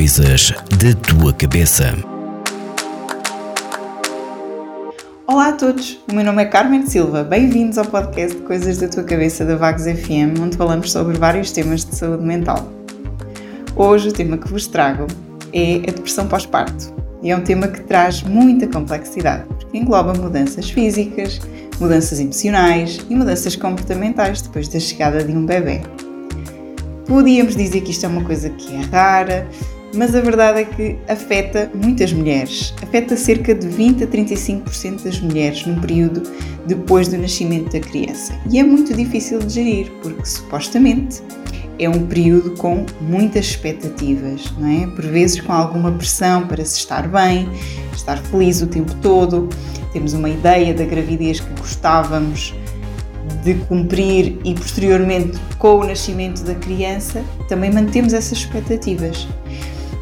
Coisas da tua cabeça. Olá a todos, o meu nome é Carmen Silva. Bem-vindos ao podcast Coisas da tua cabeça da Vagos FM, onde falamos sobre vários temas de saúde mental. Hoje o tema que vos trago é a depressão pós-parto. E é um tema que traz muita complexidade, porque engloba mudanças físicas, mudanças emocionais e mudanças comportamentais depois da chegada de um bebê. Podíamos dizer que isto é uma coisa que é rara, mas a verdade é que afeta muitas mulheres. Afeta cerca de 20 a 35% das mulheres num período depois do nascimento da criança. E é muito difícil de gerir, porque supostamente é um período com muitas expectativas, não é? Por vezes com alguma pressão para se estar bem, estar feliz o tempo todo. Temos uma ideia da gravidez que gostávamos de cumprir e posteriormente com o nascimento da criança, também mantemos essas expectativas.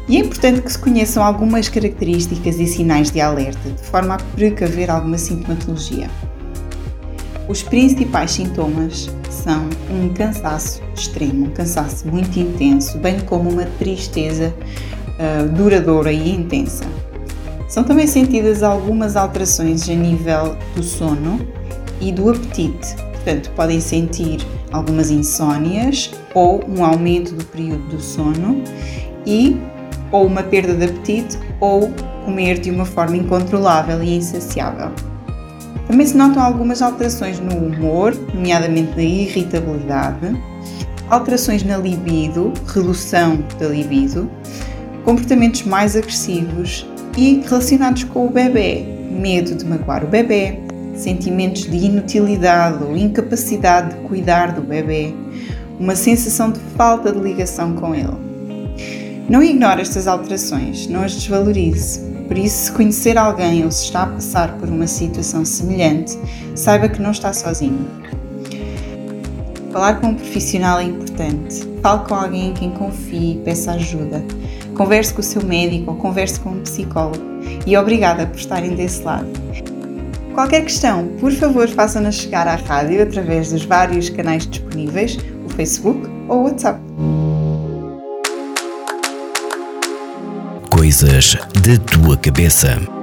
E é importante que se conheçam algumas características e sinais de alerta, de forma a precaver alguma sintomatologia. Os principais sintomas são um cansaço extremo, um cansaço muito intenso, bem como uma tristeza uh, duradoura e intensa. São também sentidas algumas alterações a nível do sono e do apetite, Portanto, podem sentir algumas insónias ou um aumento do período do sono e ou uma perda de apetite ou comer de uma forma incontrolável e insaciável. Também se notam algumas alterações no humor, nomeadamente na irritabilidade, alterações na libido, redução da libido, comportamentos mais agressivos e relacionados com o bebê, medo de magoar o bebê, sentimentos de inutilidade ou incapacidade de cuidar do bebê, uma sensação de falta de ligação com ele. Não ignore estas alterações, não as desvalorize. Por isso, se conhecer alguém ou se está a passar por uma situação semelhante, saiba que não está sozinho. Falar com um profissional é importante. Fale com alguém em quem confie e peça ajuda. Converse com o seu médico ou converse com um psicólogo. E obrigada por estarem desse lado. Qualquer questão, por favor, façam-nos chegar à rádio através dos vários canais disponíveis, o Facebook ou o WhatsApp. Coisas da tua cabeça.